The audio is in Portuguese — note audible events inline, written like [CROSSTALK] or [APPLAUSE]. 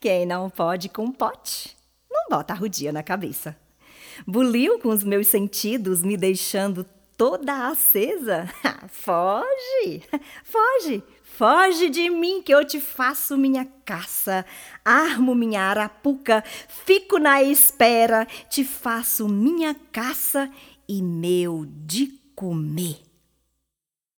Quem não pode com pote, não bota arrudia na cabeça. Buliu com os meus sentidos, me deixando toda acesa. [LAUGHS] foge, foge, foge de mim que eu te faço minha caça. Armo minha arapuca, fico na espera, te faço minha caça e meu de comer.